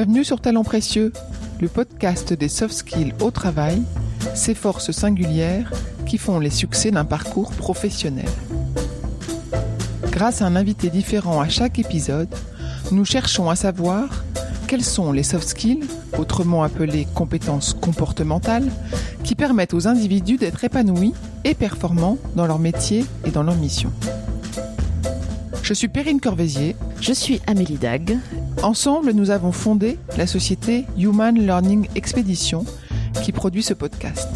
Bienvenue sur Talent Précieux, le podcast des soft skills au travail, ces forces singulières qui font les succès d'un parcours professionnel. Grâce à un invité différent à chaque épisode, nous cherchons à savoir quels sont les soft skills, autrement appelés compétences comportementales, qui permettent aux individus d'être épanouis et performants dans leur métier et dans leur mission. Je suis Perrine Corvézier. Je suis Amélie Dag. Ensemble, nous avons fondé la société Human Learning Expedition qui produit ce podcast.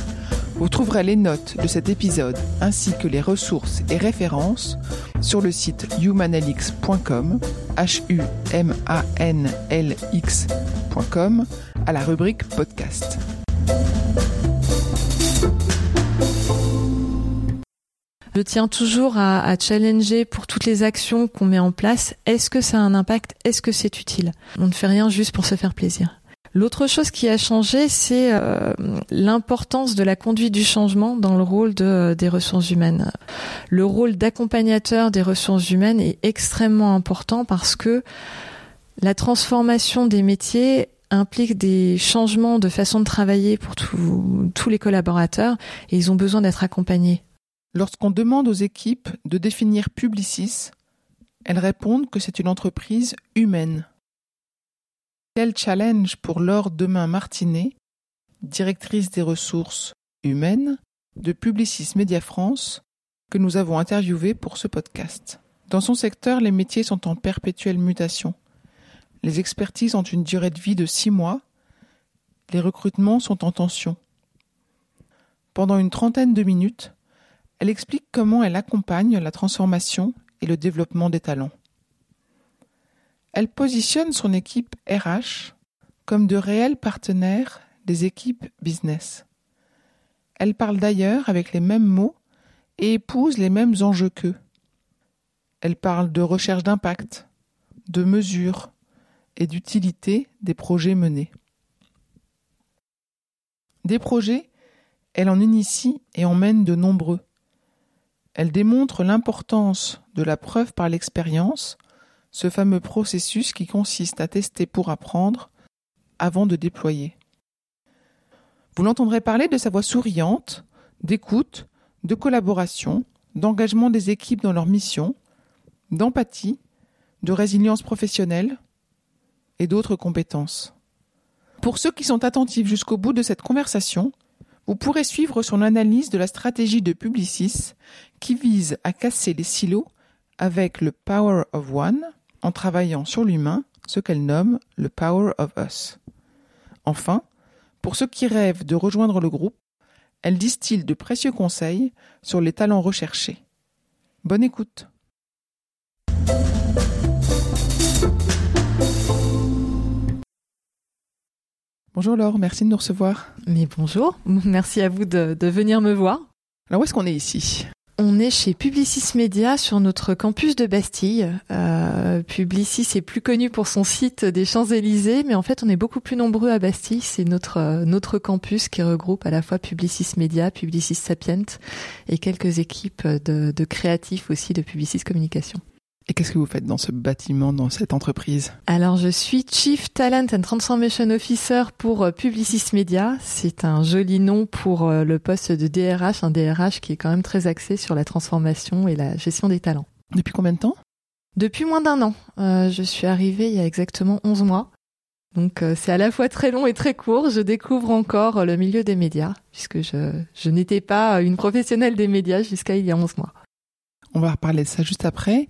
Vous trouverez les notes de cet épisode ainsi que les ressources et références sur le site humanlx.com, h u m a n l x.com à la rubrique podcast. Je tiens toujours à, challenger pour toutes les actions qu'on met en place. Est-ce que ça a un impact? Est-ce que c'est utile? On ne fait rien juste pour se faire plaisir. L'autre chose qui a changé, c'est euh, l'importance de la conduite du changement dans le rôle de, des ressources humaines. Le rôle d'accompagnateur des ressources humaines est extrêmement important parce que la transformation des métiers implique des changements de façon de travailler pour tous les collaborateurs et ils ont besoin d'être accompagnés. Lorsqu'on demande aux équipes de définir Publicis, elles répondent que c'est une entreprise humaine. Quel challenge pour Laure Demain Martinet, directrice des ressources humaines de Publicis Média France, que nous avons interviewée pour ce podcast. Dans son secteur, les métiers sont en perpétuelle mutation. Les expertises ont une durée de vie de six mois. Les recrutements sont en tension. Pendant une trentaine de minutes, elle explique comment elle accompagne la transformation et le développement des talents. Elle positionne son équipe RH comme de réels partenaires des équipes business. Elle parle d'ailleurs avec les mêmes mots et épouse les mêmes enjeux qu'eux. Elle parle de recherche d'impact, de mesure et d'utilité des projets menés. Des projets, elle en initie et en mène de nombreux. Elle démontre l'importance de la preuve par l'expérience, ce fameux processus qui consiste à tester pour apprendre avant de déployer. Vous l'entendrez parler de sa voix souriante, d'écoute, de collaboration, d'engagement des équipes dans leur mission, d'empathie, de résilience professionnelle et d'autres compétences. Pour ceux qui sont attentifs jusqu'au bout de cette conversation, vous pourrez suivre son analyse de la stratégie de Publicis qui vise à casser les silos avec le Power of One en travaillant sur l'humain, ce qu'elle nomme le Power of Us. Enfin, pour ceux qui rêvent de rejoindre le groupe, elle distille de précieux conseils sur les talents recherchés. Bonne écoute. Bonjour Laure, merci de nous recevoir. Mais bonjour, merci à vous de, de venir me voir. Alors où est-ce qu'on est ici? On est chez Publicis Media sur notre campus de Bastille. Euh, Publicis est plus connu pour son site des Champs-Élysées, mais en fait on est beaucoup plus nombreux à Bastille. C'est notre notre campus qui regroupe à la fois Publicis Media, Publicis Sapient et quelques équipes de, de créatifs aussi de Publicis Communication. Et qu'est-ce que vous faites dans ce bâtiment, dans cette entreprise? Alors, je suis Chief Talent and Transformation Officer pour euh, Publicis Media. C'est un joli nom pour euh, le poste de DRH, un DRH qui est quand même très axé sur la transformation et la gestion des talents. Depuis combien de temps? Depuis moins d'un an. Euh, je suis arrivée il y a exactement 11 mois. Donc c'est à la fois très long et très court. Je découvre encore le milieu des médias, puisque je, je n'étais pas une professionnelle des médias jusqu'à il y a 11 mois. On va reparler de ça juste après.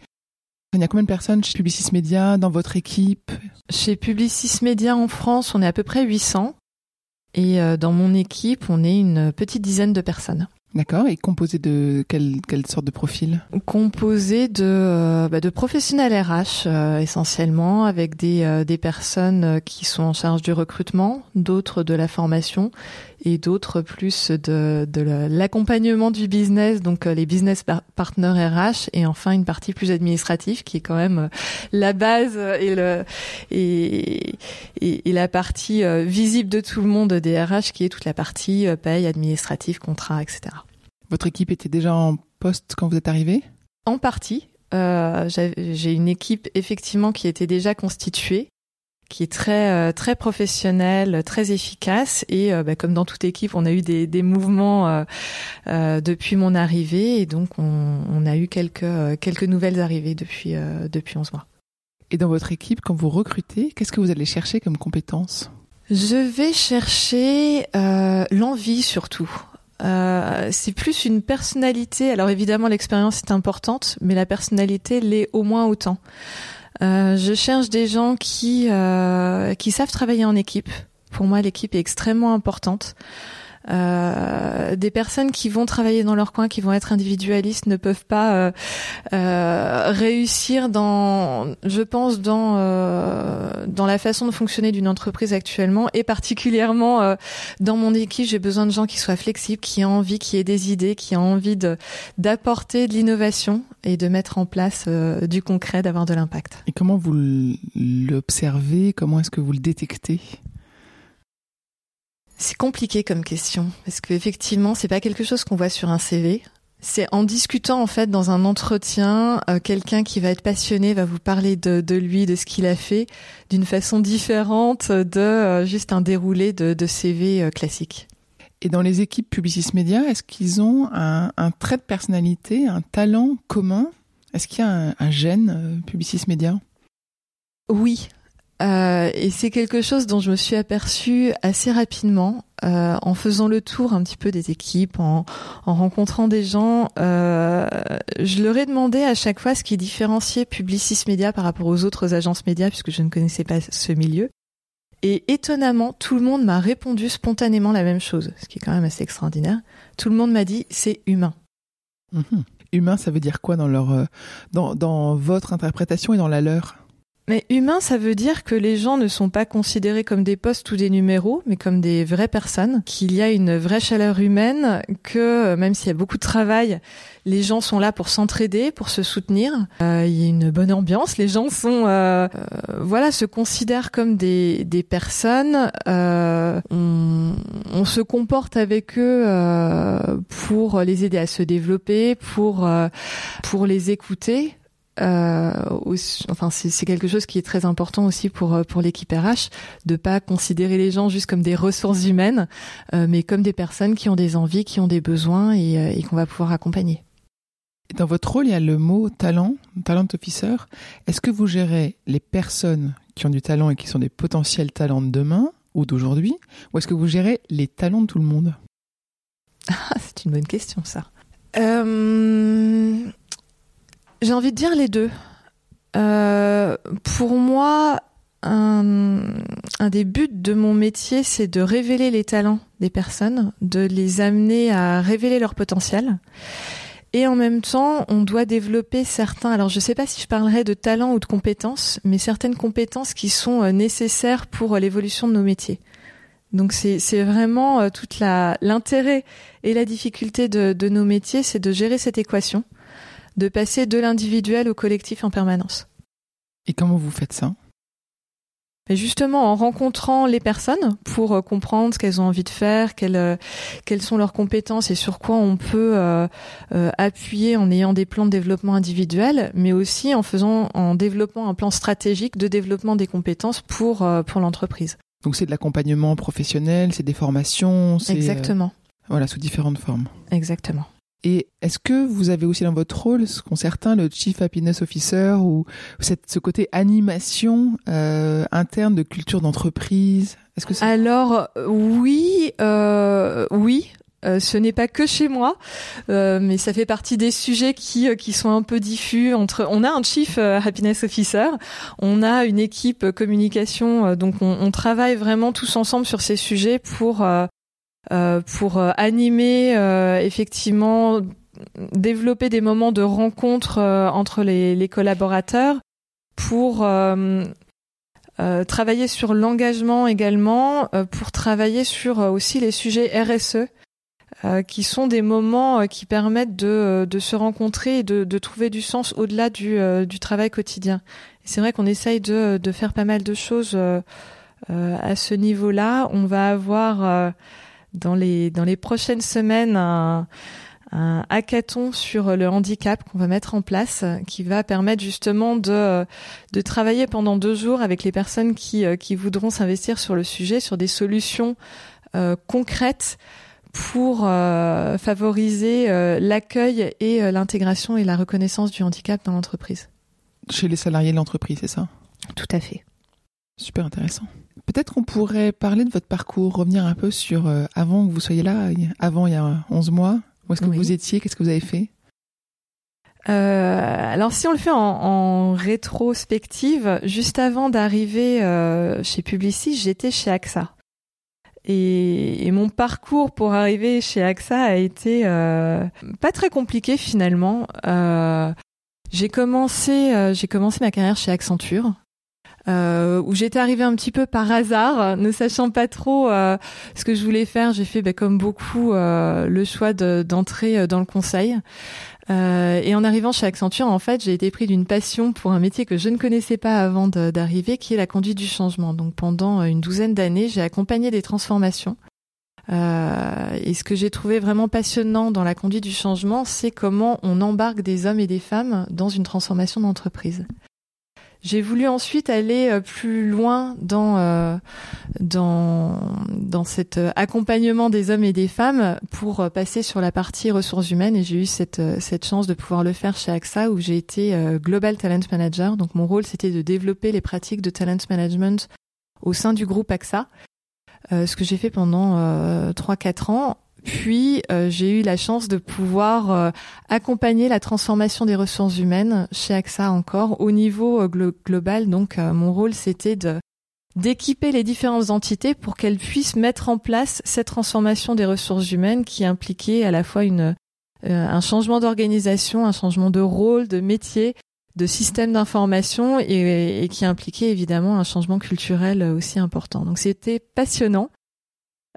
Il y a combien de personnes chez Publicis Media, dans votre équipe Chez Publicis Media en France, on est à peu près 800. Et dans mon équipe, on est une petite dizaine de personnes. D'accord. Et composé de quelle, quelle sorte de profil Composé de, euh, bah de professionnels RH euh, essentiellement, avec des, euh, des personnes qui sont en charge du recrutement, d'autres de la formation et d'autres plus de, de l'accompagnement du business, donc les business partners RH, et enfin une partie plus administrative qui est quand même la base et, le, et, et, et la partie visible de tout le monde des RH, qui est toute la partie paye, administrative, contrat, etc. Votre équipe était déjà en poste quand vous êtes arrivé En partie. Euh, J'ai une équipe effectivement qui était déjà constituée. Qui est très très professionnel, très efficace et bah, comme dans toute équipe, on a eu des, des mouvements depuis mon arrivée et donc on, on, a eu quelques quelques nouvelles arrivées depuis depuis 11 mois. Et dans votre équipe, quand vous recrutez, qu'est-ce que vous allez chercher comme compétences? Je vais chercher l'envie surtout. Euh, c'est plus une personnalité. Alors évidemment, l'expérience est importante, mais la personnalité l'est au moins autant. Euh, je cherche des gens qui euh, qui savent travailler en équipe. Pour moi, l'équipe est extrêmement importante. Euh, des personnes qui vont travailler dans leur coin, qui vont être individualistes, ne peuvent pas euh, euh, réussir dans, je pense, dans dans la façon de fonctionner d'une entreprise actuellement, et particulièrement dans mon équipe, j'ai besoin de gens qui soient flexibles, qui aient envie, qui aient des idées, qui aient envie de d'apporter de l'innovation et de mettre en place du concret, d'avoir de l'impact. Et comment vous l'observez? Comment est-ce que vous le détectez? C'est compliqué comme question parce qu'effectivement, c'est pas quelque chose qu'on voit sur un CV. C'est en discutant en fait dans un entretien, euh, quelqu'un qui va être passionné va vous parler de, de lui, de ce qu'il a fait, d'une façon différente de euh, juste un déroulé de, de CV euh, classique. Et dans les équipes Publicis Media, est-ce qu'ils ont un, un, trait de personnalité, un talent commun? Est-ce qu'il y a un, un gène Publicis Media Oui, euh, et c'est quelque chose dont je me suis aperçue assez rapidement euh, en faisant le tour un petit peu des équipes, en, en rencontrant des gens. Euh, je leur ai demandé à chaque fois ce qui différenciait Publicis Media par rapport aux autres agences médias, puisque je ne connaissais pas ce milieu. Et étonnamment, tout le monde m'a répondu spontanément la même chose, ce qui est quand même assez extraordinaire. Tout le monde m'a dit c'est humain. Mmh. Humain, ça veut dire quoi dans leur, euh, dans, dans votre interprétation et dans la leur? Mais humain, ça veut dire que les gens ne sont pas considérés comme des postes ou des numéros, mais comme des vraies personnes, qu'il y a une vraie chaleur humaine, que euh, même s'il y a beaucoup de travail, les gens sont là pour s'entraider, pour se soutenir. Euh, il y a une bonne ambiance, les gens sont, euh, euh voilà, se considèrent comme des, des personnes. On, on, se comporte avec eux pour les aider à se développer, pour pour les écouter. Euh, enfin c'est quelque chose qui est très important aussi pour euh, pour l'équipe RH de pas considérer les gens juste comme des ressources humaines euh, mais comme des personnes qui ont des envies qui ont des besoins et, et qu'on va pouvoir accompagner. Dans votre rôle il y a le mot talent talent officer. Est-ce que vous gérez les personnes qui ont du talent et qui sont des potentiels talents de demain ou d'aujourd'hui ou est-ce que vous gérez les talents de tout le monde? Ah, c'est une bonne question ça. Euh j'ai envie de dire les deux. Euh, pour moi, un, des buts de mon métier, c'est de révéler les talents des personnes, de les amener à révéler leur potentiel. Et en même temps, on doit développer certains, alors je ne sais pas si je parlerai de talents ou de compétences, mais certaines compétences qui sont euh, nécessaires pour euh, l'évolution de nos métiers. Donc c'est vraiment toute l'intérêt et la difficulté de nos métiers, c'est de gérer cette équation de passer de l'individuel au collectif en permanence. Et comment vous faites ça? Et justement en rencontrant les personnes pour euh, comprendre ce qu'elles ont envie de faire, quelles, euh, quelles sont leurs compétences et sur quoi on peut euh, euh, appuyer en ayant des plans de développement individuel, mais aussi en faisant en développant un plan stratégique de développement des compétences pour pour l'entreprise. Donc c'est de l'accompagnement professionnel, c'est des formations, exactement. voilà sous différentes formes. Exactement. Et est-ce que vous avez aussi dans votre rôle, ce qu'ont certains, le Chief Happiness Officer ou cette, ce côté animation euh, interne de culture d'entreprise? Est-ce que Alors oui, euh, oui. Euh, ce n'est pas que chez moi, euh, mais ça fait partie des sujets qui euh, qui sont un peu diffus entre. On a un chief euh, happiness officer, on a une équipe communication, donc on, on, travaille vraiment tous ensemble sur ces sujets pour pour euh, animer euh, effectivement développer des moments de rencontre entre les, les, collaborateurs pour travailler sur l'engagement également, pour travailler sur aussi les sujets RSE, qui sont des moments qui permettent de, de se rencontrer et de, de trouver du sens au-delà du, du, travail quotidien. C'est vrai qu'on essaye de, de, faire pas mal de choses à ce niveau-là. On va avoir dans les dans les prochaines semaines un, un hackathon sur le handicap qu'on va mettre en place, qui va permettre justement de, de travailler pendant deux jours avec les personnes qui, qui voudront s'investir sur le sujet, sur des solutions euh, concrètes pour euh, favoriser euh, l'accueil et euh, l'intégration et la reconnaissance du handicap dans l'entreprise. Chez les salariés de l'entreprise, c'est ça? Tout à fait. Super intéressant. Peut-être qu'on pourrait parler de votre parcours, revenir un peu sur euh, avant que vous soyez là, avant il y a 11 mois. Où est-ce que Oui. vous étiez? Qu'est-ce que vous avez fait? Euh, alors si on le fait en, en rétrospective, juste avant d'arriver euh, chez Publicis, j'étais chez AXA. Et, et mon parcours pour arriver chez AXA a été euh, pas très compliqué finalement. J'ai commencé, j'ai commencé ma carrière chez Accenture. Euh, où j'étais arrivée un petit peu par hasard, ne sachant pas trop euh, ce que je voulais faire. J'ai fait, bah, comme beaucoup, euh, le choix de- d'entrer euh, dans le conseil. Euh, et en arrivant chez Accenture, en fait, j'ai été pris d'une passion pour un métier que je ne connaissais pas avant d'arriver, qui est la conduite du changement. Donc pendant une douzaine d'années, j'ai accompagné des transformations. Euh, et ce que j'ai trouvé vraiment passionnant dans la conduite du changement, c'est comment on embarque des hommes et des femmes dans une transformation d'entreprise. J'ai voulu ensuite aller euh, plus loin dans euh, dans dans cet euh, accompagnement des hommes et des femmes pour passer sur la partie ressources humaines et j'ai eu cette cette chance de pouvoir le faire chez AXA où j'ai été global talent manager. Donc mon rôle c'était de développer les pratiques de talent management au sein du groupe AXA. Euh, ce que j'ai fait pendant euh, 3-4 ans. Puis euh, j'ai eu la chance de pouvoir euh, accompagner la transformation des ressources humaines chez AXA encore au niveau euh, glo- global. Donc mon rôle c'était d'équiper les différentes entités pour qu'elles puissent mettre en place cette transformation des ressources humaines qui impliquait à la fois un changement d'organisation, un changement de rôle, de métier, de système d'information et, et qui impliquait évidemment un changement culturel aussi important. Donc c'était passionnant.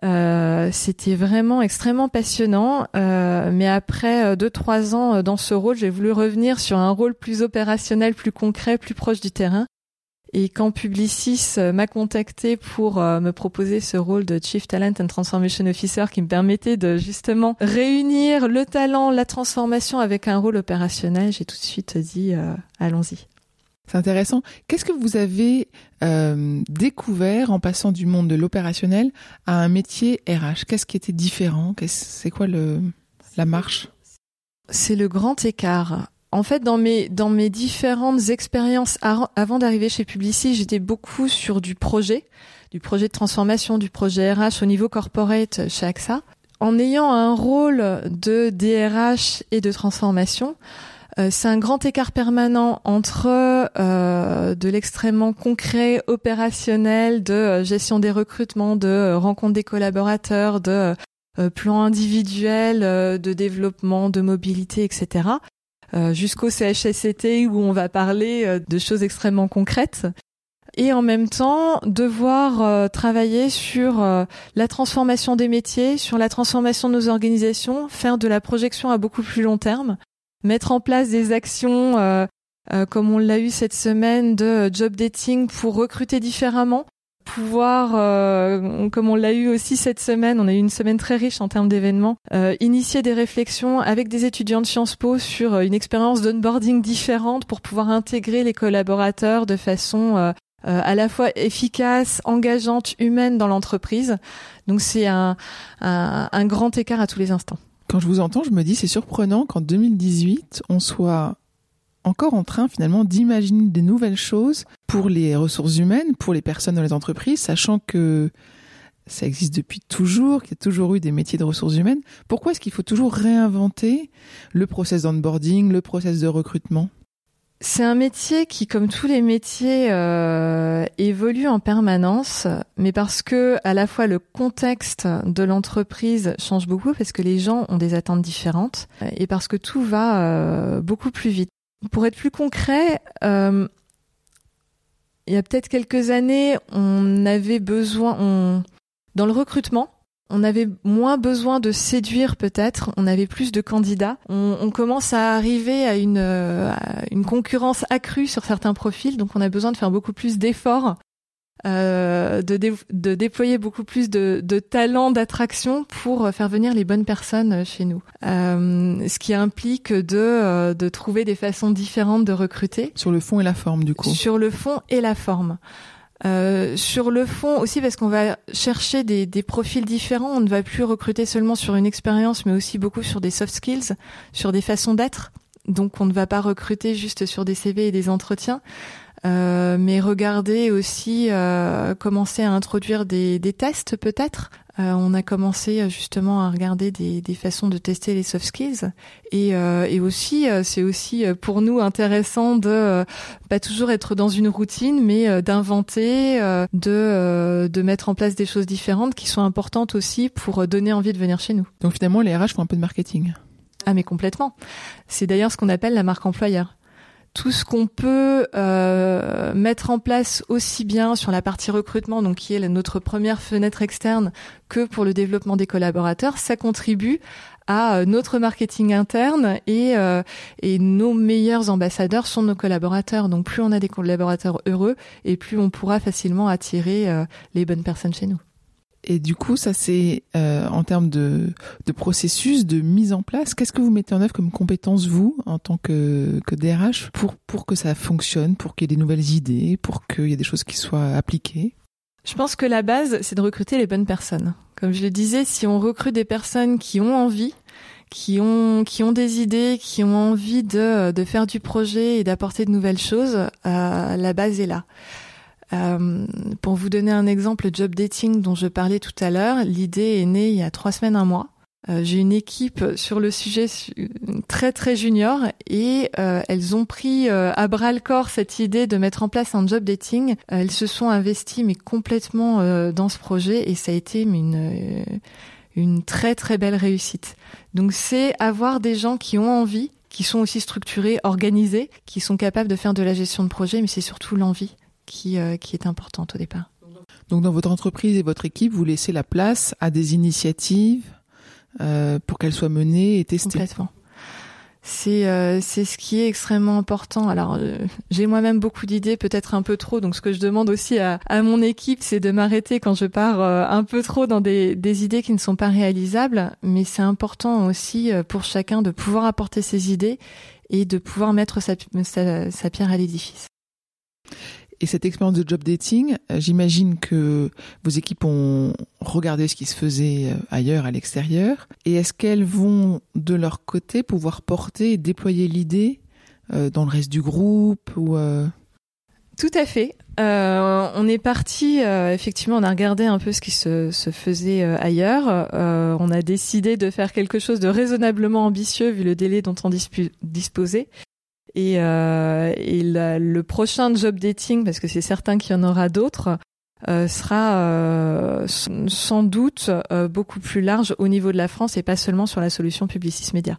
Euh, c'était vraiment extrêmement passionnant, euh, mais après euh, deux trois ans euh, dans ce rôle, j'ai voulu revenir sur un rôle plus opérationnel, plus concret, plus proche du terrain. Et quand Publicis m'a contacté pour me proposer ce rôle de Chief Talent and Transformation Officer qui me permettait de justement réunir le talent, la transformation avec un rôle opérationnel, j'ai tout de suite dit allons-y. C'est intéressant. Qu'est-ce que vous avez euh, découvert en passant du monde de l'opérationnel à un métier RH Qu'est-ce qui était différent? C'est quoi le, la marche? C'est le grand écart. En fait, dans mes dans mes différentes expériences avant d'arriver chez Publicis, j'étais beaucoup sur du projet, du projet de transformation, du projet RH au niveau corporate chez AXA. En ayant un rôle de DRH et de transformation, euh, c'est un grand écart permanent entre euh, de l'extrêmement concret, opérationnel, de euh, gestion des recrutements, de rencontre des collaborateurs, de plan individuel, de développement, de mobilité, etc. jusqu'au CHSCT où on va parler de choses extrêmement concrètes. Et en même temps, devoir travailler sur la transformation des métiers, sur la transformation de nos organisations, faire de la projection à beaucoup plus long terme, mettre en place des actions euh, euh, comme on l'a eu cette semaine de euh, job dating pour recruter différemment, pouvoir, euh, comme on l'a eu aussi cette semaine, on a eu une semaine très riche en termes d'événements, euh, initier des réflexions avec des étudiants de Sciences Po sur euh, une expérience d'onboarding différente pour pouvoir intégrer les collaborateurs de façon euh, à la fois efficace, engageante, humaine dans l'entreprise. Donc c'est un, un, un grand écart à tous les instants. Quand je vous entends, je me dis c'est surprenant qu'en 2018, on soit encore en train finalement d'imaginer des nouvelles choses pour les ressources humaines, pour les personnes dans les entreprises, sachant que ça existe depuis toujours, qu'il y a toujours eu des métiers de ressources humaines. Pourquoi est-ce qu'il faut toujours réinventer le process d'onboarding, le process de recrutement? C'est un métier qui, comme tous les métiers, euh, évolue en permanence, mais parce que à la fois le contexte de l'entreprise change beaucoup, parce que les gens ont des attentes différentes, et parce que tout va euh, beaucoup plus vite. Pour être plus concret, euh, il y a peut-être quelques années, on avait besoin, on, dans le recrutement, on avait moins besoin de séduire peut-être, on avait plus de candidats. On, on commence à arriver à une, euh, à une concurrence accrue sur certains profils, donc on a besoin de faire beaucoup plus d'efforts euh, de, de, déployer beaucoup plus de, de talent d'attraction pour faire venir les bonnes personnes chez nous. Euh, ce qui implique de, euh, de trouver des façons différentes de recruter. Sur le fond et la forme, du coup. Sur le fond et la forme. Euh, sur le fond aussi parce qu'on va chercher des, profils différents, on ne va plus recruter seulement sur une expérience mais aussi beaucoup sur des soft skills, sur des façons d'être. Donc on ne va pas recruter juste sur des CV et des entretiens. Euh, mais regarder aussi euh, commencer à introduire des tests peut-être. Euh, on a commencé justement à regarder des, des, façons de tester les soft skills et, et aussi c'est aussi pour nous intéressant de pas toujours être dans une routine mais d'inventer, de de mettre en place des choses différentes qui sont importantes aussi pour donner envie de venir chez nous. Donc finalement les RH font un peu de marketing. Ah mais complètement. C'est d'ailleurs ce qu'on appelle la marque employeur tout ce qu'on peut euh, mettre en place aussi bien sur la partie recrutement, donc qui est notre première fenêtre externe, que pour le développement des collaborateurs, ça contribue à euh, notre marketing interne et, euh, et nos meilleurs ambassadeurs sont nos collaborateurs. Donc plus on a des collaborateurs heureux et plus on pourra facilement attirer les bonnes personnes chez nous. Et du coup, ça c'est euh, en termes de, de, processus, de mise en place. Qu'est-ce que vous mettez en œuvre comme compétence, vous, en tant que, que DRH, pour, pour que ça fonctionne, pour qu'il y ait des nouvelles idées, pour qu'il y ait des choses qui soient appliquées? Je pense que la base, c'est de recruter les bonnes personnes. Comme je le disais, si on recrute des personnes qui ont envie, qui ont qui ont des idées, qui ont envie de, de faire du projet et d'apporter de nouvelles choses, euh, la base est là. Euh, pour vous donner un exemple, le job dating dont je parlais tout à l'heure, l'idée est née il y a trois semaines, un mois. Euh, J'ai une équipe sur le sujet très très junior et euh, elles ont pris à bras le corps cette idée de mettre en place un job dating. elles se sont investies mais complètement dans ce projet et ça a été une une très très belle réussite. Donc c'est avoir des gens qui ont envie, qui sont aussi structurés, organisés, qui sont capables de faire de la gestion de projet, mais c'est surtout l'envie qui, euh, qui est importante au départ. Donc dans votre entreprise et votre équipe, vous laissez la place à des initiatives euh, pour qu'elles soient menées et testées. Complètement. C'est euh, c'est ce qui est extrêmement important. Alors euh, j'ai moi-même beaucoup d'idées, peut-être un peu trop. Donc ce que je demande aussi à, à mon équipe, c'est de m'arrêter quand je pars un peu trop dans des, des idées qui ne sont pas réalisables. Mais c'est important aussi pour chacun de pouvoir apporter ses idées et de pouvoir mettre sa, sa, sa pierre à l'édifice. Et cette expérience de job dating, euh, j'imagine que vos équipes ont regardé ce qui se faisait euh, ailleurs, à l'extérieur. Et est-ce qu'elles vont, de leur côté, pouvoir porter et déployer l'idée euh, dans le reste du groupe ou Tout à fait. On est parti, effectivement, on a regardé un peu ce qui se, faisait ailleurs. on a décidé de faire quelque chose de raisonnablement ambitieux vu le délai dont on disposait. Et, euh, le prochain job dating, parce que c'est certain qu'il y en aura d'autres, euh, sera euh, sans doute beaucoup plus large au niveau de la France et pas seulement sur la solution Publicis Media.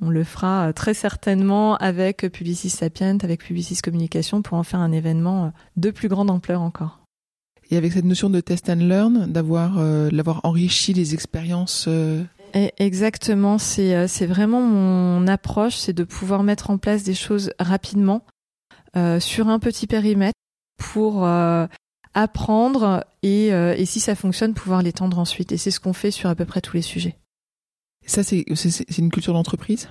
On le fera très certainement avec Publicis Sapient, avec Publicis Communication pour en faire un événement de plus grande ampleur encore. Et avec cette notion de test and learn, d'avoir enrichi les expériences Exactement, c'est euh, c'est vraiment mon approche, c'est de pouvoir mettre en place des choses rapidement euh, sur un petit périmètre pour euh, apprendre et, et si ça fonctionne, pouvoir l'étendre ensuite. Et c'est ce qu'on fait sur à peu près tous les sujets. Ça, c'est une culture d'entreprise?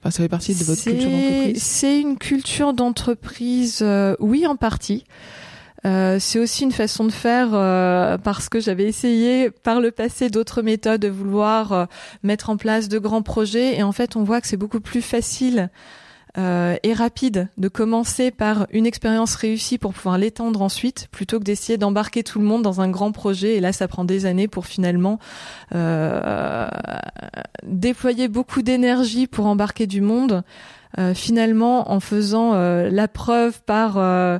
Enfin, ça fait partie de votre culture d'entreprise? C'est une culture d'entreprise, oui, en partie. Euh, c'est aussi une façon de faire euh, parce que j'avais essayé par le passé d'autres méthodes de vouloir euh, mettre en place de grands projets. Et en fait on voit que c'est beaucoup plus facile et rapide de commencer par une expérience réussie pour pouvoir l'étendre ensuite plutôt que d'essayer d'embarquer tout le monde dans un grand projet. Et là ça prend des années pour finalement déployer beaucoup d'énergie pour embarquer du monde euh, finalement, en faisant euh, la preuve par euh,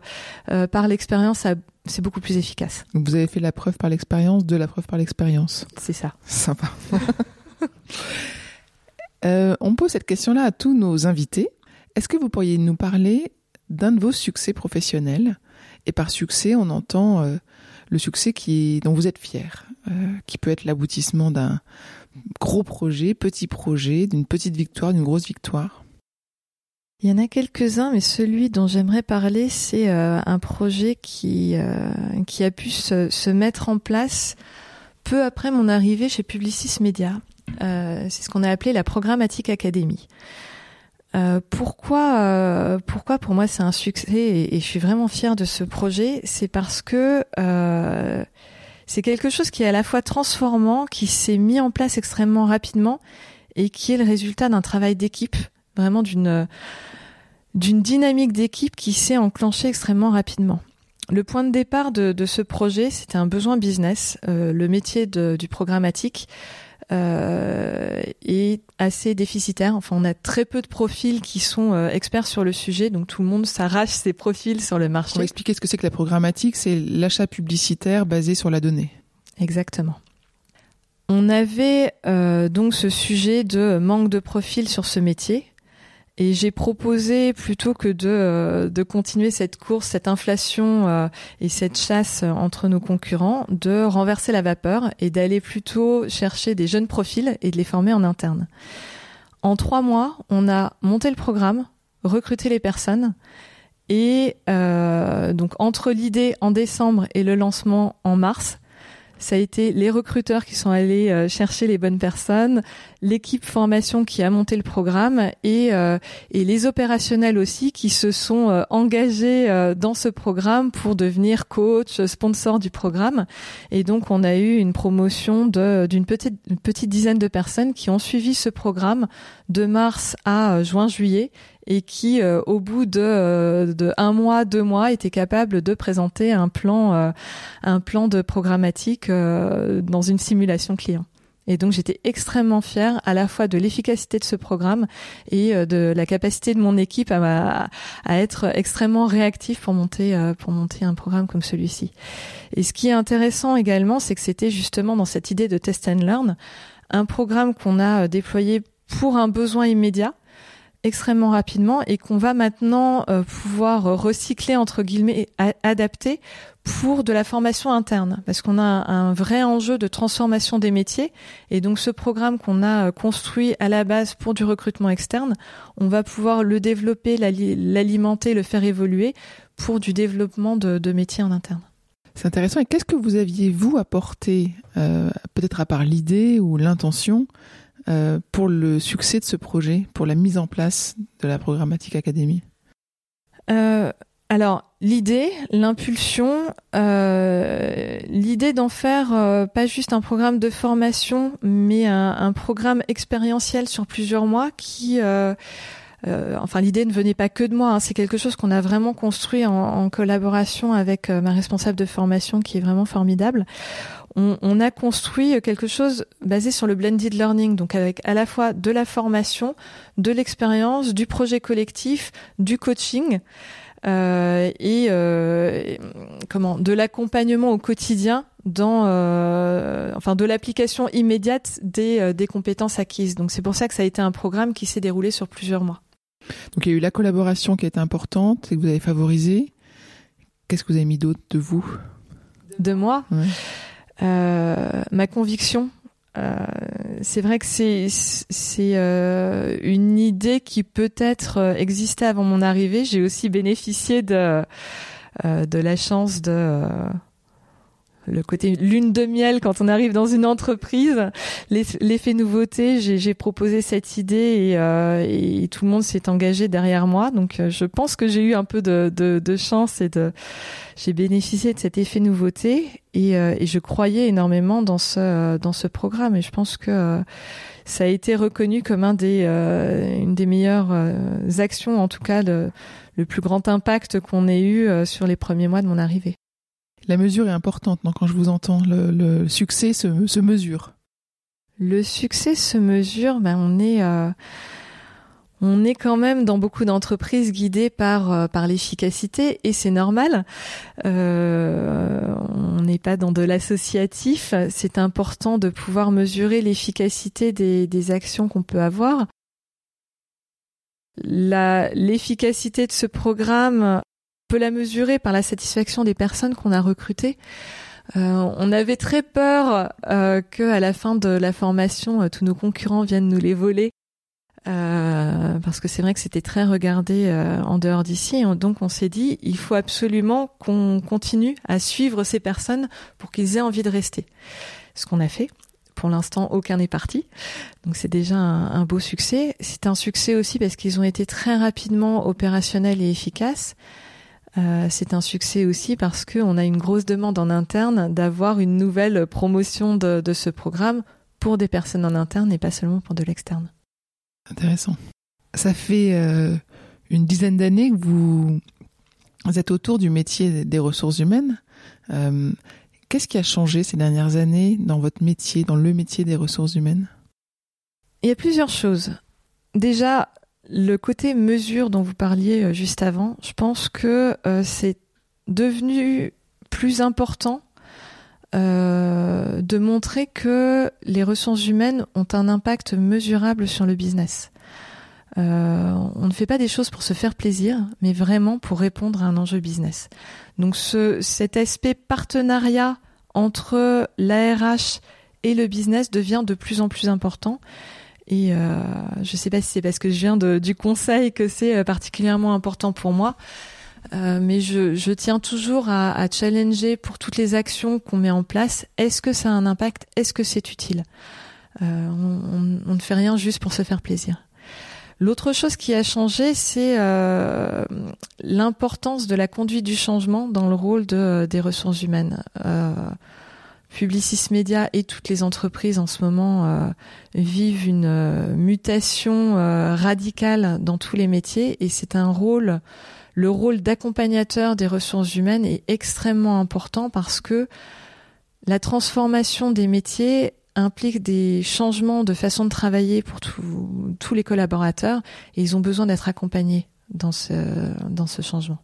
par l'expérience, c'est beaucoup plus efficace. Donc vous avez fait la preuve par l'expérience, de la preuve par l'expérience. C'est ça. Sympa. on pose cette question-là à tous nos invités. Est-ce que vous pourriez nous parler d'un de vos succès professionnels? Et par succès, on entend le succès qui, dont vous êtes fier, qui peut être l'aboutissement d'un gros projet, petit projet, d'une petite victoire, d'une grosse victoire. Il y en a quelques-uns, mais celui dont j'aimerais parler, c'est un projet qui, qui a pu se, mettre en place peu après mon arrivée chez Publicis Media. c'est ce qu'on a appelé la Programmatique Academy. Euh, pourquoi, euh, pourquoi pour moi c'est un succès et, je suis vraiment fière de ce projet C'est parce que euh, c'est quelque chose qui est à la fois transformant, qui s'est mis en place extrêmement rapidement et qui est le résultat d'un travail d'équipe, vraiment d'une d'une dynamique d'équipe qui s'est enclenchée extrêmement rapidement. Le point de départ de, de ce projet, c'était un besoin business, le métier de, du programmatique euh, est assez déficitaire. Enfin, on a très peu de profils qui sont euh, experts sur le sujet, donc tout le monde s'arrache ses profils sur le marché. On va expliquer ce que c'est que la programmatique. C'est l'achat publicitaire basé sur la donnée. Exactement. On avait euh, donc ce sujet de manque de profils sur ce métier. Et j'ai proposé plutôt que de, euh, de continuer cette course, cette inflation euh, et cette chasse entre nos concurrents, de renverser la vapeur et d'aller plutôt chercher des jeunes profils et de les former en interne. En trois mois, on a monté le programme, recruté les personnes et euh, donc entre l'idée en décembre et le lancement en mars, ça a été les recruteurs qui sont allés euh, chercher les bonnes personnes, l'équipe formation qui a monté le programme et, euh, et les opérationnels aussi qui se sont euh, engagés dans ce programme pour devenir coach, sponsor du programme. Et donc on a eu une promotion d'une petite, petite dizaine de personnes qui ont suivi ce programme de mars à juin-juillet et qui, euh, au bout de, euh, de, un mois, deux mois, était capable de présenter un plan, euh, un plan de programmatique dans une simulation client. Et donc j'étais extrêmement fière à la fois de l'efficacité de ce programme et de la capacité de mon équipe à, être extrêmement réactif pour monter pour monter un programme comme celui-ci. Et ce qui est intéressant également, c'est que c'était justement dans cette idée de test and learn, un programme qu'on a déployé pour un besoin immédiat extrêmement rapidement et qu'on va maintenant euh, pouvoir recycler entre guillemets et adapter pour de la formation interne parce qu'on a un, vrai enjeu de transformation des métiers et donc ce programme qu'on a euh, construit à la base pour du recrutement externe, on va pouvoir le développer, l'alimenter, le faire évoluer pour du développement de, de métiers en interne. C'est intéressant. Et qu'est-ce que vous aviez, vous, apporté, euh, peut-être à part l'idée ou l'intention, euh, pour le succès de ce projet, pour la mise en place de la Programmatique Académie euh, Alors, l'idée, l'impulsion, euh, l'idée d'en faire pas juste un programme de formation, mais un, programme expérientiel sur plusieurs mois qui... enfin, l'idée ne venait pas que de moi. Hein. c'est quelque chose qu'on a vraiment construit en, collaboration avec ma responsable de formation, qui est vraiment formidable on, a construit quelque chose basé sur le blended learning, donc avec à la fois de la formation, de l'expérience, du projet collectif, du coaching. Euh, et euh, comment de l'accompagnement au quotidien dans euh, enfin de l'application immédiate des, des compétences acquises. Donc c'est pour ça que ça a été un programme qui s'est déroulé sur plusieurs mois. Donc il y a eu la collaboration qui a été importante et que vous avez favorisée. Qu'est-ce que vous avez mis d'autre de vous? De moi? Euh, ma conviction. Euh, c'est vrai que c'est c'est euh, une idée qui peut-être existait avant mon arrivée. J'ai aussi bénéficié de de la chance de le côté lune de miel quand on arrive dans une entreprise, l'effet nouveauté. J'ai proposé cette idée et, euh, et, tout le monde s'est engagé derrière moi. Donc euh, je pense que j'ai eu un peu de, de, de chance et de j'ai bénéficié de cet effet nouveauté et, euh, et, je croyais énormément dans ce dans ce programme et je pense que ça a été reconnu comme un des une des meilleures actions, en tout cas le plus grand impact qu'on ait eu sur les premiers mois de mon arrivée. La mesure est importante, quand je vous entends. Le, succès se, mesure. Le succès se mesure, ben on est, euh, on est quand même dans beaucoup d'entreprises guidées par euh, par l'efficacité et c'est normal. Euh, on n'est pas dans de l'associatif. C'est important de pouvoir mesurer l'efficacité des, des actions qu'on peut avoir. L'efficacité de ce programme peut la mesurer par la satisfaction des personnes qu'on a recrutées. Euh, on avait très peur euh, que à la fin de la formation, euh, tous nos concurrents viennent nous les voler. Euh, parce que c'est vrai que c'était très regardé euh, en dehors d'ici. Donc on s'est dit, il faut absolument qu'on continue à suivre ces personnes pour qu'ils aient envie de rester. Ce qu'on a fait. Pour l'instant, aucun n'est parti. Donc c'est déjà un, beau succès. C'est un succès aussi parce qu'ils ont été très rapidement opérationnels et efficaces. Euh, c'est un succès aussi parce qu'on a une grosse demande en interne d'avoir une nouvelle promotion de, de ce programme pour des personnes en interne et pas seulement pour de l'externe. Intéressant. Ça fait euh, une dizaine d'années que vous, êtes autour du métier des ressources humaines. Euh, qu'est-ce qui a changé ces dernières années dans votre métier, dans le métier des ressources humaines? Il y a plusieurs choses. Déjà, le côté mesure dont vous parliez euh, juste avant, je pense que c'est devenu plus important euh, de montrer que les ressources humaines ont un impact mesurable sur le business. Euh, on ne fait pas des choses pour se faire plaisir, mais vraiment pour répondre à un enjeu business. Donc ce, cet aspect partenariat entre l'ARH et le business devient de plus en plus important. Et euh, je ne sais pas si c'est parce que je viens de, du conseil que c'est particulièrement important pour moi. Euh, mais je, je, tiens toujours à, à, challenger pour toutes les actions qu'on met en place. Est-ce que ça a un impact? Est-ce que c'est utile? Euh, on, on, ne fait rien juste pour se faire plaisir. L'autre chose qui a changé, c'est euh, l'importance de la conduite du changement dans le rôle de, des ressources humaines. Euh, Publicis Media et toutes les entreprises en ce moment euh, vivent une euh, mutation radicale dans tous les métiers et c'est un rôle le rôle d'accompagnateur des ressources humaines est extrêmement important parce que la transformation des métiers implique des changements de façon de travailler pour tous les collaborateurs et ils ont besoin d'être accompagnés dans ce, dans ce changement.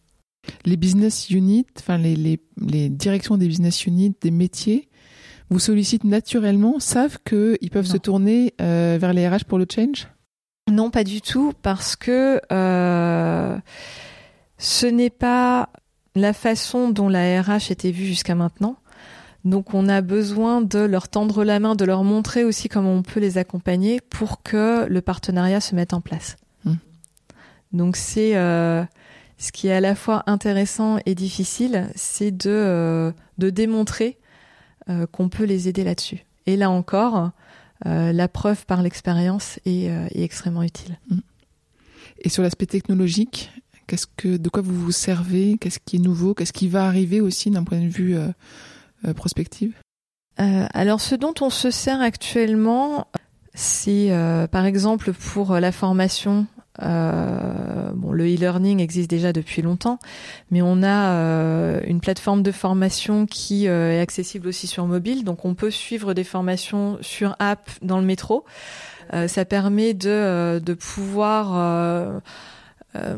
Les business units, enfin les directions des business units, des métiers, vous sollicitent naturellement, savent qu'ils peuvent se tourner euh, vers les RH pour le change? Non, pas du tout, parce que euh, ce n'est pas la façon dont la RH était vue jusqu'à maintenant. Donc on a besoin de leur tendre la main, de leur montrer aussi comment on peut les accompagner pour que le partenariat se mette en place. Mmh. Donc c'est euh, ce qui est à la fois intéressant et difficile, c'est de, euh, de démontrer euh, qu'on peut les aider là-dessus. Et là encore, la preuve par l'expérience est, est, extrêmement utile. Mmh. Et sur l'aspect technologique, Qu'est-ce que, de quoi vous vous servez? Qu'est-ce qui est nouveau? Qu'est-ce qui va arriver aussi d'un point de vue euh, euh prospective? Euh, Alors, ce dont on se sert actuellement, c'est euh, par exemple pour la formation. Bon, le e-learning existe déjà depuis longtemps, mais on a une plateforme de formation qui est accessible aussi sur mobile, donc on peut suivre des formations sur app dans le métro. ça permet de, de pouvoir euh,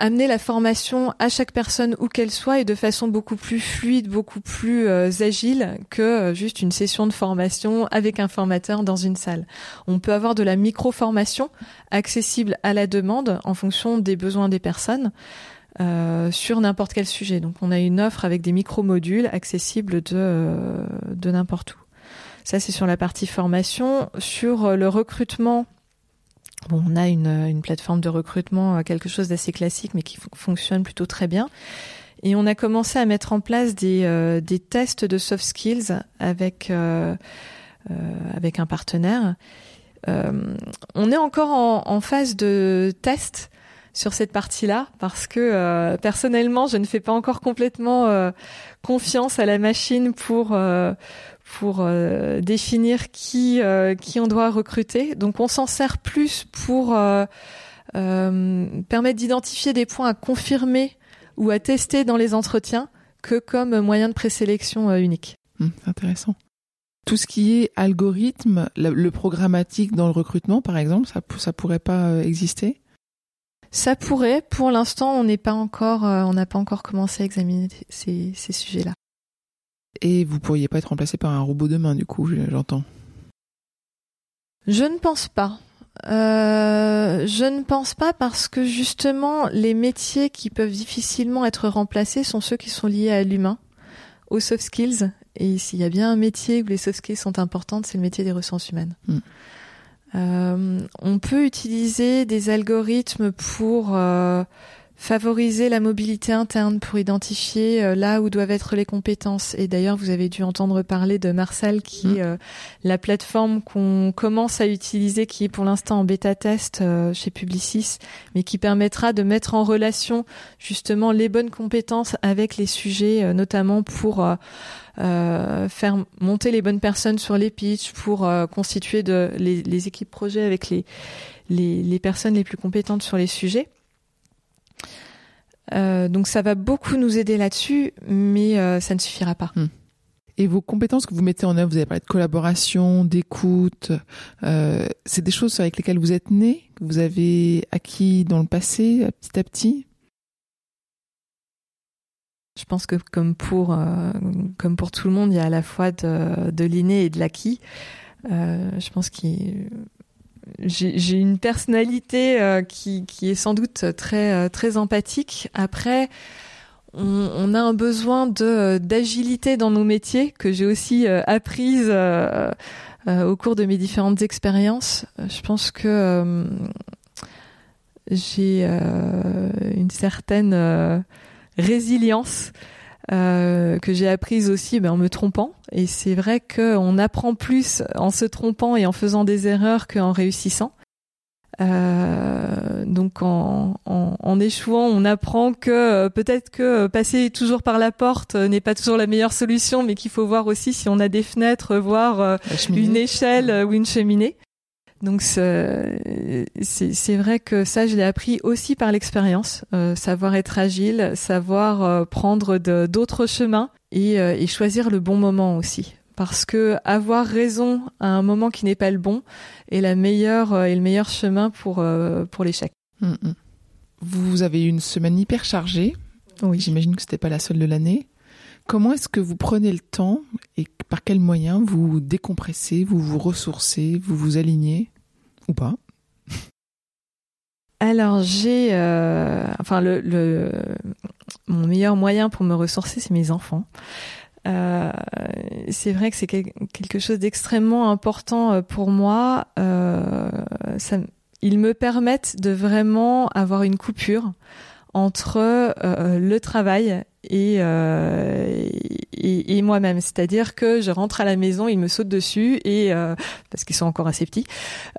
amener la formation à chaque personne où qu'elle soit et de façon beaucoup plus fluide, beaucoup plus euh, agile que euh, juste une session de formation avec un formateur dans une salle. On peut avoir de la micro-formation accessible à la demande en fonction des besoins des personnes. Euh, sur n'importe quel sujet. Donc on a une offre avec des micro-modules accessibles de, de n'importe où. Ça c'est sur la partie formation. Sur le recrutement, Bon, on a une, une, plateforme de recrutement, euh, quelque chose d'assez classique, mais qui fonctionne plutôt très bien. Et on a commencé à mettre en place des, euh, des tests de soft skills avec, euh, euh avec un partenaire. Euh, on est encore en, en, phase de test sur cette partie-là parce que personnellement, je ne fais pas encore complètement confiance à la machine pour pour euh, définir qui euh, qui on doit recruter. Donc on s'en sert plus pour euh, permettre d'identifier des points à confirmer ou à tester dans les entretiens que comme moyen de présélection unique. Hum, intéressant. Tout ce qui est algorithme, le, programmatique dans le recrutement, par exemple, ça, ça pourrait pas exister? Ça pourrait. Pour l'instant, on n'est pas encore, on n'a pas encore commencé à examiner ces, ces sujets-là. Et vous pourriez pas être remplacé par un robot demain, du coup, j'entends. Je ne pense pas. Euh, je ne pense pas parce que justement, les métiers qui peuvent difficilement être remplacés sont ceux qui sont liés à l'humain, aux soft skills. Et s'il y a bien un métier où les soft skills sont importantes, c'est le métier des ressources humaines. Mm. on peut utiliser des algorithmes pour favoriser la mobilité interne pour identifier euh, là où doivent être les compétences. Et d'ailleurs, vous avez dû entendre parler de Marcel, qui mmh. est euh, la plateforme qu'on commence à utiliser, qui est pour l'instant en bêta test euh, chez Publicis, mais qui permettra de mettre en relation justement les bonnes compétences avec les sujets, notamment pour faire monter les bonnes personnes sur les pitchs, pour constituer de, les, les, équipes projets avec les, les, les personnes les plus compétentes sur les sujets. Euh, donc ça va beaucoup nous aider là-dessus, mais euh, ça ne suffira pas. Hmm. Et vos compétences que vous mettez en œuvre, vous avez parlé de collaboration, d'écoute, euh, c'est des choses avec lesquelles vous êtes né, que vous avez acquis dans le passé, petit à petit? Je pense que comme pour, comme pour tout le monde, il y a à la fois de, de l'inné et de l'acquis. je pense qu'il j'ai une personnalité euh, qui, qui, est sans doute très euh, très empathique. Après, on, a un besoin de d'agilité dans nos métiers que j'ai aussi euh, apprise au cours de mes différentes expériences. Je pense que j'ai une certaine résilience euh, que j'ai apprise aussi ben, en me trompant. Et c'est vrai qu'on apprend plus en se trompant et en faisant des erreurs qu'en réussissant. Euh, donc en, en, en, échouant, on apprend que euh, peut-être que passer toujours par la porte n'est pas toujours la meilleure solution, mais qu'il faut voir aussi si on a des fenêtres, voir une échelle ou une cheminée. Donc c'est vrai que ça, je l'ai appris aussi par l'expérience, euh, savoir être agile, savoir euh, prendre d'autres chemins et, euh, et, choisir le bon moment aussi. Parce que avoir raison à un moment qui n'est pas le bon est la meilleure est le meilleur chemin pour pour l'échec. Mm, mm. Vous avez eu une semaine hyper chargée. Oui. J'imagine que c'était pas la seule de l'année. Comment est-ce que vous prenez le temps et par quels moyens vous décompressez, vous vous ressourcez, vous vous alignez ou pas? Alors j'ai, euh, enfin mon meilleur moyen pour me ressourcer, c'est mes enfants. Euh, c'est vrai que c'est quelque chose d'extrêmement important euh, pour moi. ils me permettent de vraiment avoir une coupure entre le travail euh, et, et, moi-même. C'est-à-dire que je rentre à la maison, ils me sautent dessus et euh, parce qu'ils sont encore assez petits,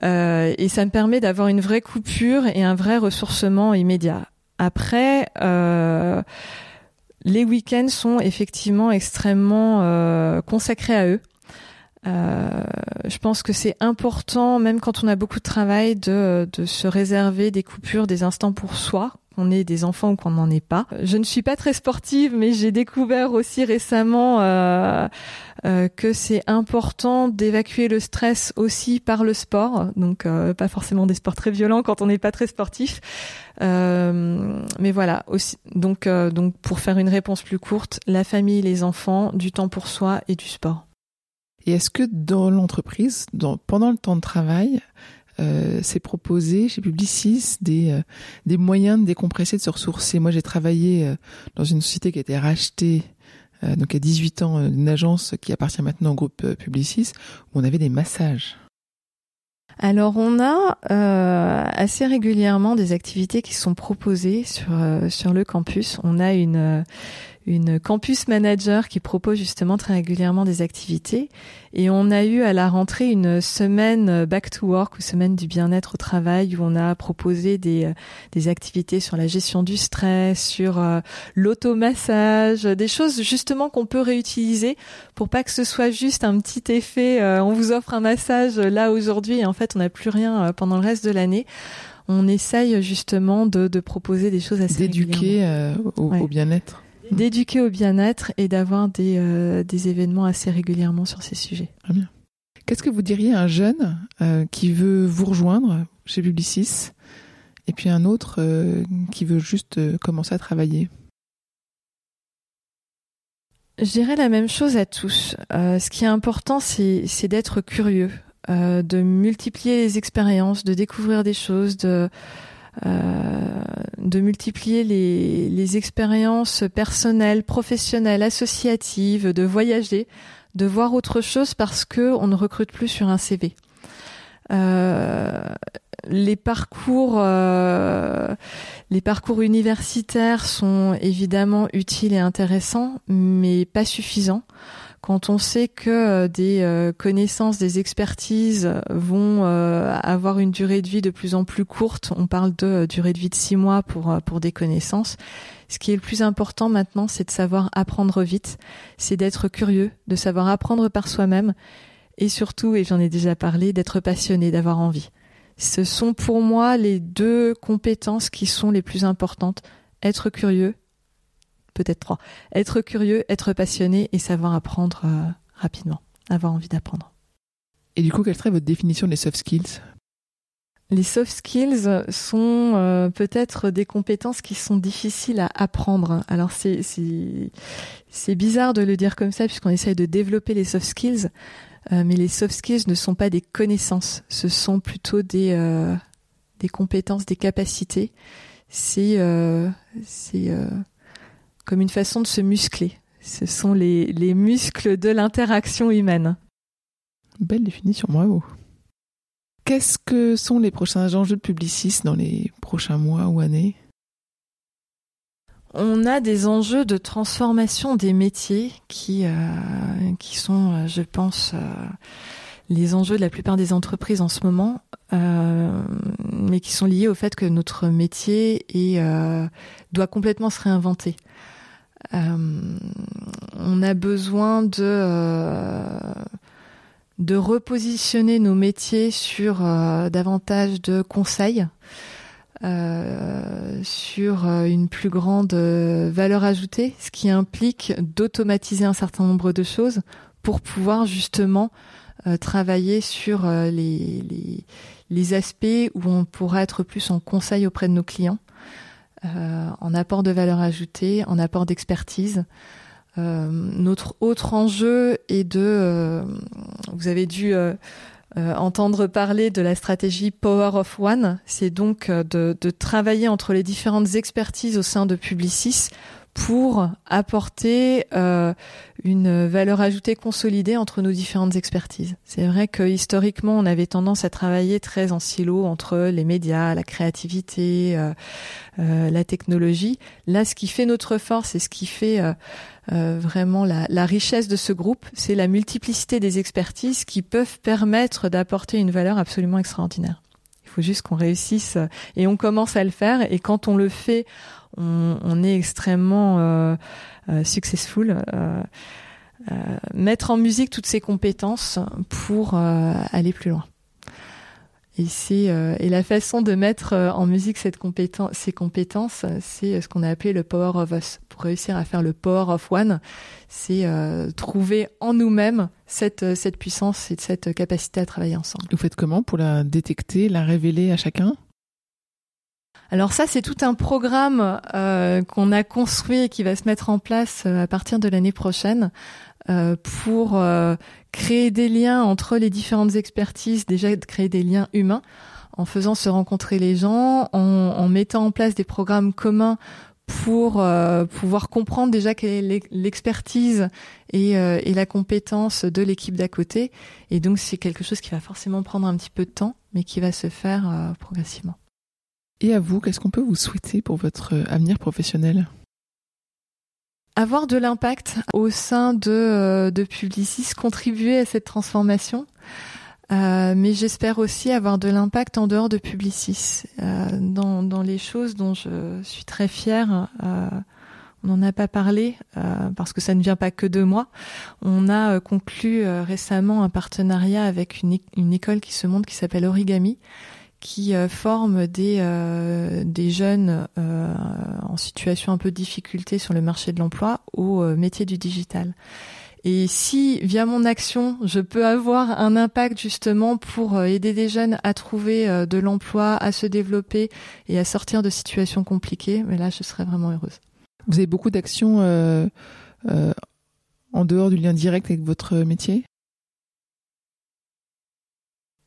euh, et ça me permet d'avoir une vraie coupure et un vrai ressourcement immédiat. Après. les week-ends sont effectivement extrêmement consacrés à eux. Euh, je pense que c'est important, même quand on a beaucoup de travail, de, de se réserver des coupures, des instants pour soi, qu'on ait des enfants ou qu'on n'en ait pas. Je ne suis pas très sportive, mais j'ai découvert aussi récemment euh, euh, que c'est important d'évacuer le stress aussi par le sport. Donc euh, pas forcément des sports très violents quand on n'est pas très sportif. Mais voilà, aussi, donc, donc pour faire une réponse plus courte, la famille, les enfants, du temps pour soi et du sport. Et est-ce que dans l'entreprise, pendant le temps de travail, euh, c'est proposé chez Publicis des, euh, des moyens de décompresser, de se ressourcer. Moi, j'ai travaillé euh, dans une société qui a été rachetée euh, donc à 18 ans, une agence qui appartient maintenant au groupe Publicis, où on avait des massages. Alors on a assez régulièrement des activités qui sont proposées sur sur le campus. On a une une campus manager qui propose justement très régulièrement des activités. Et on a eu à la rentrée une semaine back to work ou semaine du bien-être au travail où on a proposé des, euh, des activités sur la gestion du stress, sur euh, l'automassage, des choses justement qu'on peut réutiliser pour pas que ce soit juste un petit effet, euh, on vous offre un massage là aujourd'hui et en fait on n'a plus rien pendant le reste de l'année. On essaye justement de, de, proposer des choses assez d'éduquer au bien-être d'éduquer au bien-être et d'avoir des, euh, des événements assez régulièrement sur ces sujets. Très bien. Qu'est-ce que vous diriez à un jeune euh, qui veut vous rejoindre chez Publicis et puis un autre euh, qui veut juste commencer à travailler? Je dirais la même chose à tous. ce qui est important, c'est d'être curieux, de multiplier les expériences, de découvrir des choses, de de multiplier les, expériences personnelles, professionnelles, associatives, de voyager, de voir autre chose parce que on ne recrute plus sur un CV. les parcours, euh, les parcours universitaires sont évidemment utiles et intéressants, mais pas suffisants. Quand on sait que euh, des euh, connaissances, des expertises vont avoir une durée de vie de plus en plus courte, on parle de durée de vie de six mois pour pour des connaissances. Ce qui est le plus important maintenant, c'est de savoir apprendre vite, c'est d'être curieux, de savoir apprendre par soi-même, et surtout, et j'en ai déjà parlé, d'être passionné, d'avoir envie. Ce sont pour moi les deux compétences qui sont les plus importantes. Être curieux, peut-être trois. Être curieux, être passionné et savoir apprendre euh, rapidement, avoir envie d'apprendre. Et du coup, quelle serait votre définition des soft skills? Les soft skills sont euh, peut-être des compétences qui sont difficiles à apprendre. Alors c'est c'est bizarre de le dire comme ça puisqu'on essaye de développer les soft skills, euh, mais les soft skills ne sont pas des connaissances, ce sont plutôt des, des compétences, des capacités. C'est c'est comme une façon de se muscler. Ce sont les, les muscles de l'interaction humaine. Belle définition, bravo. Qu'est-ce que sont les prochains enjeux de Publicis dans les prochains mois ou années? On a des enjeux de transformation des métiers qui, euh, qui sont, euh, je pense, euh, les enjeux de la plupart des entreprises en ce moment, mais qui sont liés au fait que notre métier est, doit complètement se réinventer. on a besoin de repositionner nos métiers sur davantage de conseils. Euh, sur euh, une plus grande euh, valeur ajoutée, ce qui implique d'automatiser un certain nombre de choses pour pouvoir justement travailler sur les, les, aspects où on pourra être plus en conseil auprès de nos clients, en apport de valeur ajoutée, en apport d'expertise. notre autre enjeu est de, vous avez dû euh, entendre parler de la stratégie Power of One, c'est donc euh, de, travailler entre les différentes expertises au sein de Publicis pour apporter euh, une valeur ajoutée consolidée entre nos différentes expertises. C'est vrai que historiquement, on avait tendance à travailler très en silo entre les médias, la créativité, euh, euh, la technologie. Là, ce qui fait notre force et ce qui fait vraiment la, la, richesse de ce groupe, c'est la multiplicité des expertises qui peuvent permettre d'apporter une valeur absolument extraordinaire. Il faut juste qu'on réussisse et on commence à le faire. Et quand on le fait on, est extrêmement euh, euh, successful. Euh, mettre en musique toutes ces compétences pour aller plus loin. Et c'est et la façon de mettre en musique cette ces compétences, c'est ce qu'on a appelé le power of us. Pour réussir à faire le power of one, c'est trouver en nous-mêmes cette cette puissance et cette capacité à travailler ensemble. Vous faites comment pour la détecter, la révéler à chacun? Alors ça, c'est tout un programme euh, qu'on a construit et qui va se mettre en place euh, à partir de l'année prochaine euh, pour créer des liens entre les différentes expertises, déjà créer des liens humains en faisant se rencontrer les gens, en, mettant en place des programmes communs pour pouvoir comprendre déjà quelle est l'expertise et, et, la compétence de l'équipe d'à côté. Et donc c'est quelque chose qui va forcément prendre un petit peu de temps, mais qui va se faire progressivement. Et à vous, qu'est-ce qu'on peut vous souhaiter pour votre euh, avenir professionnel? Avoir de l'impact au sein de, euh, Publicis, contribuer à cette transformation. Euh, mais j'espère aussi avoir de l'impact en dehors de Publicis, dans, les choses dont je suis très fière. on n'en a pas parlé parce que ça ne vient pas que de moi. On a conclu récemment un partenariat avec une, une école qui se montre qui s'appelle Origami, qui euh, forment des, euh, des jeunes euh, en situation un peu de difficulté sur le marché de l'emploi au métier du digital. Et si, via mon action, je peux avoir un impact justement pour aider des jeunes à trouver de l'emploi, à se développer et à sortir de situations compliquées, mais là, je serais vraiment heureuse. Vous avez beaucoup d'actions en dehors du lien direct avec votre métier?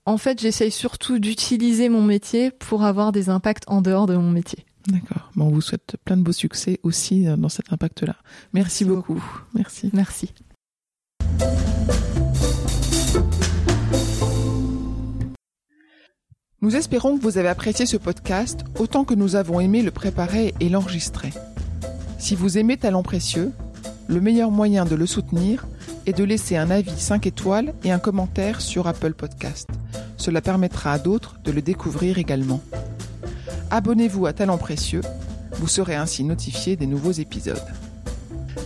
En fait, j'essaye surtout d'utiliser mon métier pour avoir des impacts en dehors de mon métier. D'accord. Bon, on vous souhaite plein de beaux succès aussi dans cet impact-là. Merci, beaucoup. Merci. Merci. Nous espérons que vous avez apprécié ce podcast autant que nous avons aimé le préparer et l'enregistrer. Si vous aimez Talent Précieux, le meilleur moyen de le soutenir est de laisser un avis 5 étoiles et un commentaire sur Apple Podcast. Cela permettra à d'autres de le découvrir également. Abonnez-vous à Talent Précieux, vous serez ainsi notifié des nouveaux épisodes.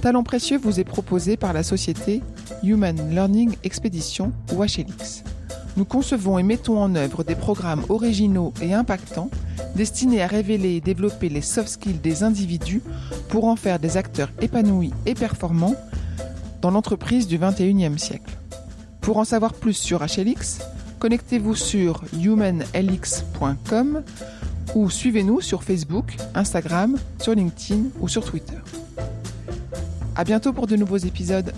Talent Précieux vous est proposé par la société Human Learning Expedition ou HLX. Nous concevons et mettons en œuvre des programmes originaux et impactants destinés à révéler et développer les soft skills des individus pour en faire des acteurs épanouis et performants dans l'entreprise du 21e siècle. Pour en savoir plus sur HLX, connectez-vous sur humanlx.com ou suivez-nous sur Facebook, Instagram, sur LinkedIn ou sur Twitter. À bientôt pour de nouveaux épisodes.